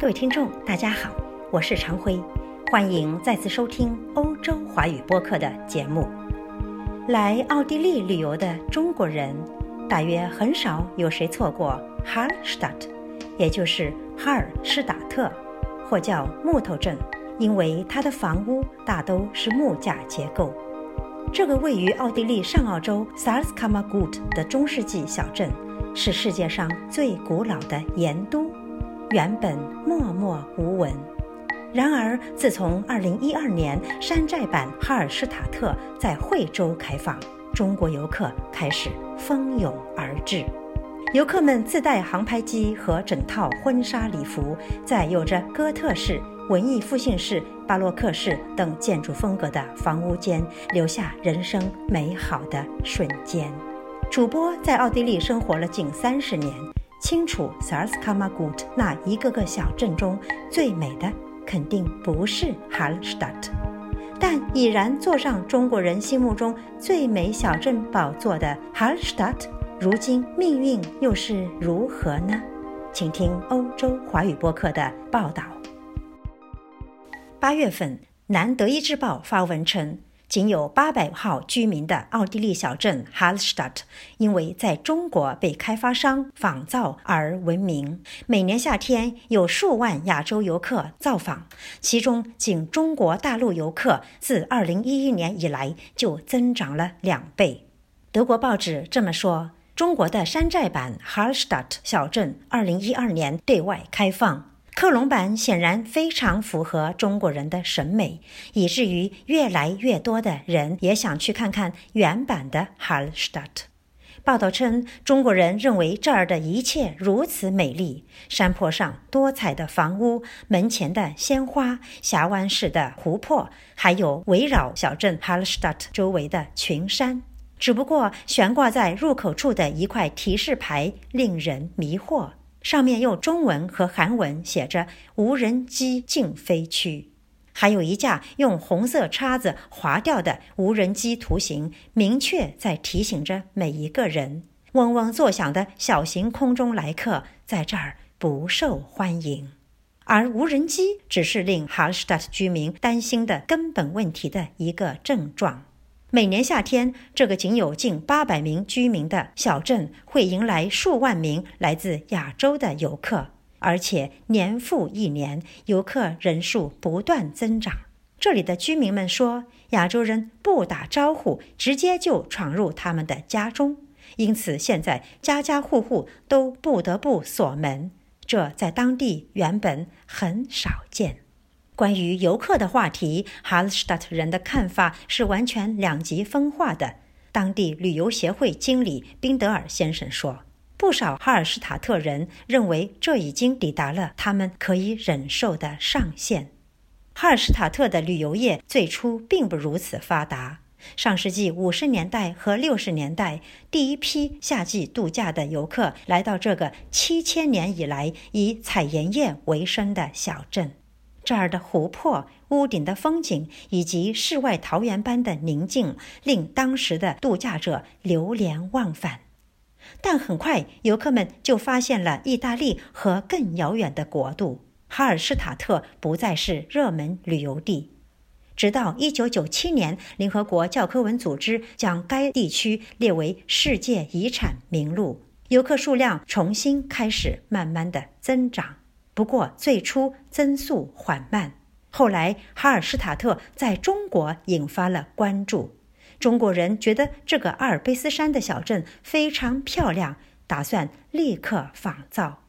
各位听众，大家好，我是常辉，欢迎再次收听欧洲华语播客的节目。来奥地利旅游的中国人，大约很少有谁错过 Hallstatt，也就是哈尔施塔特，或叫木头镇，因为它的房屋大都是木架结构。这个位于奥地利上澳洲 Salzkammergut 的中世纪小镇，是世界上最古老的盐都。原本默默无闻，然而自从2012年山寨版哈尔施塔特在惠州开放，中国游客开始蜂拥而至。游客们自带航拍机和整套婚纱礼服，在有着哥特式、文艺复兴式、巴洛克式等建筑风格的房屋间，留下人生美好的瞬间。主播在奥地利生活了近三十年。清楚 s a r s k a m a g u t 那一个个小镇中最美的肯定不是 Hallstatt，但已然坐上中国人心目中最美小镇宝座的 Hallstatt，如今命运又是如何呢？请听欧洲华语播客的报道。八月份，《南德意志报》发文称。仅有八百号居民的奥地利小镇 Hallstatt，因为在中国被开发商仿造而闻名。每年夏天有数万亚洲游客造访，其中仅中国大陆游客自2011年以来就增长了两倍。德国报纸这么说：中国的山寨版 Hallstatt 小镇2012年对外开放。克隆版显然非常符合中国人的审美，以至于越来越多的人也想去看看原版的 Hallstatt。报道称，中国人认为这儿的一切如此美丽：山坡上多彩的房屋，门前的鲜花，峡湾式的湖泊，还有围绕小镇 Hallstatt 周围的群山。只不过，悬挂在入口处的一块提示牌令人迷惑。上面用中文和韩文写着“无人机禁飞区”，还有一架用红色叉子划掉的无人机图形，明确在提醒着每一个人：嗡嗡作响的小型空中来客在这儿不受欢迎。而无人机只是令哈尔施塔特居民担心的根本问题的一个症状。每年夏天，这个仅有近八百名居民的小镇会迎来数万名来自亚洲的游客，而且年复一年，游客人数不断增长。这里的居民们说，亚洲人不打招呼，直接就闯入他们的家中，因此现在家家户户都不得不锁门，这在当地原本很少见。关于游客的话题，哈尔施塔特人的看法是完全两极分化的。当地旅游协会经理宾德尔先生说：“不少哈尔施塔特人认为这已经抵达了他们可以忍受的上限。”哈尔施塔特的旅游业最初并不如此发达。上世纪五十年代和六十年代，第一批夏季度假的游客来到这个七千年以来以采盐业为生的小镇。这儿的湖泊、屋顶的风景以及世外桃源般的宁静，令当时的度假者流连忘返。但很快，游客们就发现了意大利和更遥远的国度——哈尔施塔特不再是热门旅游地。直到1997年，联合国教科文组织将该地区列为世界遗产名录，游客数量重新开始慢慢的增长。不过，最初增速缓慢。后来，哈尔施塔特在中国引发了关注。中国人觉得这个阿尔卑斯山的小镇非常漂亮，打算立刻仿造。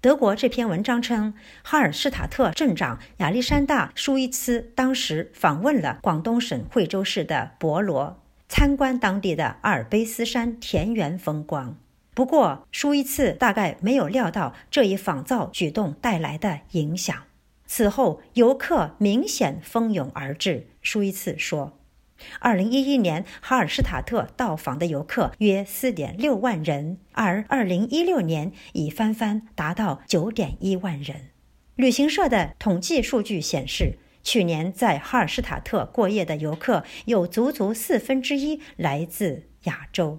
德国这篇文章称，哈尔施塔特镇长亚历山大·舒伊茨当时访问了广东省惠州市的博罗，参观当地的阿尔卑斯山田园风光。不过，舒伊茨大概没有料到这一仿造举动带来的影响。此后，游客明显蜂拥而至。舒伊茨说，2011年哈尔施塔特到访的游客约4.6万人，而2016年已翻番达到9.1万人。旅行社的统计数据显示，去年在哈尔施塔特过夜的游客有足足四分之一来自亚洲。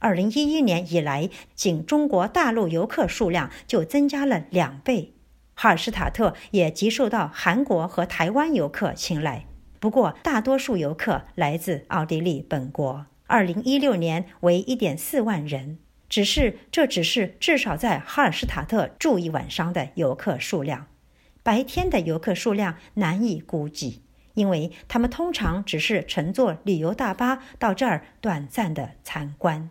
二零一一年以来，仅中国大陆游客数量就增加了两倍。哈尔施塔特也极受到韩国和台湾游客青睐。不过，大多数游客来自奥地利本国。二零一六年为一点四万人，只是这只是至少在哈尔施塔特住一晚上的游客数量。白天的游客数量难以估计，因为他们通常只是乘坐旅游大巴到这儿短暂的参观。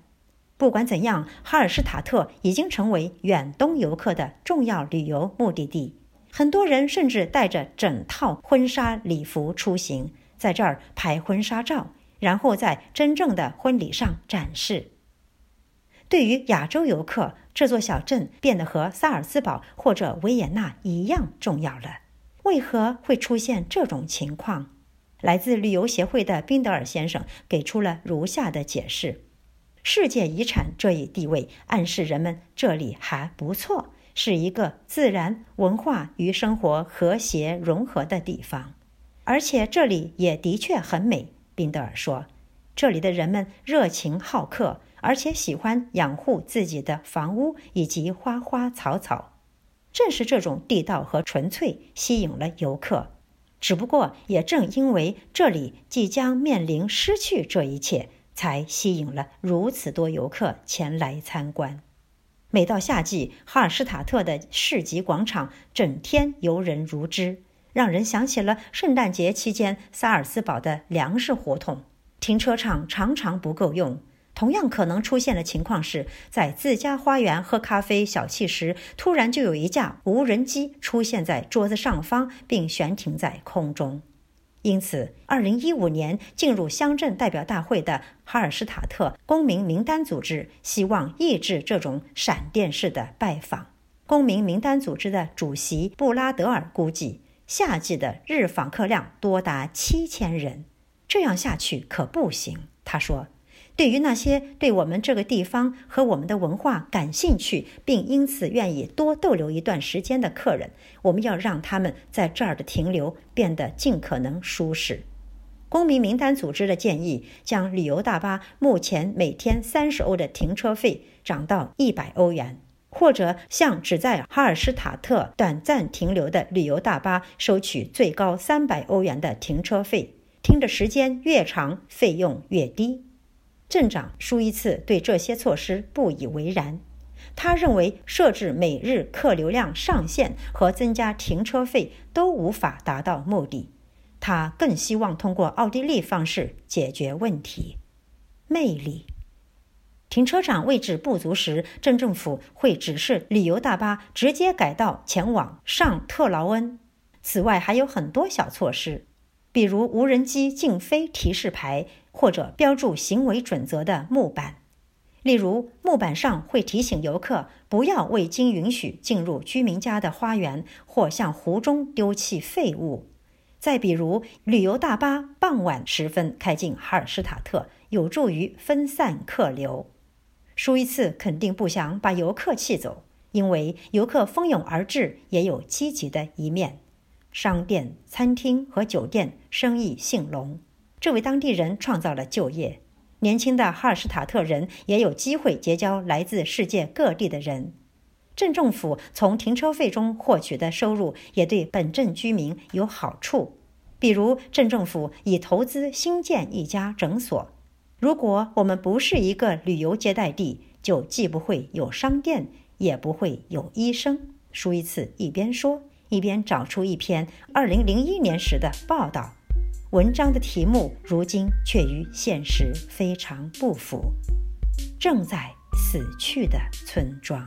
不管怎样，哈尔施塔特已经成为远东游客的重要旅游目的地。很多人甚至带着整套婚纱礼服出行，在这儿拍婚纱照，然后在真正的婚礼上展示。对于亚洲游客，这座小镇变得和萨尔斯堡或者维也纳一样重要了。为何会出现这种情况？来自旅游协会的宾德尔先生给出了如下的解释。世界遗产这一地位暗示人们这里还不错，是一个自然、文化与生活和谐融合的地方，而且这里也的确很美。宾德尔说：“这里的人们热情好客，而且喜欢养护自己的房屋以及花花草草。正是这种地道和纯粹吸引了游客。只不过，也正因为这里即将面临失去这一切。”才吸引了如此多游客前来参观。每到夏季，哈尔施塔特的市集广场整天游人如织，让人想起了圣诞节期间萨尔斯堡的粮食活动。停车场常常不够用。同样可能出现的情况是，在自家花园喝咖啡小憩时，突然就有一架无人机出现在桌子上方，并悬停在空中。因此，二零一五年进入乡镇代表大会的哈尔施塔特公民名单组织希望抑制这种闪电式的拜访。公民名单组织的主席布拉德尔估计，夏季的日访客量多达七千人。这样下去可不行，他说。对于那些对我们这个地方和我们的文化感兴趣，并因此愿意多逗留一段时间的客人，我们要让他们在这儿的停留变得尽可能舒适。公民名单组织的建议将旅游大巴目前每天三十欧的停车费涨到一百欧元，或者向只在哈尔施塔特短暂停留的旅游大巴收取最高三百欧元的停车费，停的时间越长，费用越低。镇长舒伊茨对这些措施不以为然，他认为设置每日客流量上限和增加停车费都无法达到目的。他更希望通过奥地利方式解决问题。魅力，停车场位置不足时，镇政府会指示旅游大巴直接改道前往上特劳恩。此外，还有很多小措施，比如无人机禁飞提示牌。或者标注行为准则的木板，例如木板上会提醒游客不要未经允许进入居民家的花园或向湖中丢弃废物。再比如，旅游大巴傍晚时分开进哈尔施塔特，有助于分散客流。舒伊茨肯定不想把游客气走，因为游客蜂拥而至也有积极的一面。商店、餐厅和酒店生意兴隆。这为当地人创造了就业，年轻的哈尔施塔特人也有机会结交来自世界各地的人。镇政府从停车费中获取的收入也对本镇居民有好处，比如镇政府已投资新建一家诊所。如果我们不是一个旅游接待地，就既不会有商店，也不会有医生。舒伊茨一边说，一边找出一篇2001年时的报道。文章的题目如今却与现实非常不符。正在死去的村庄。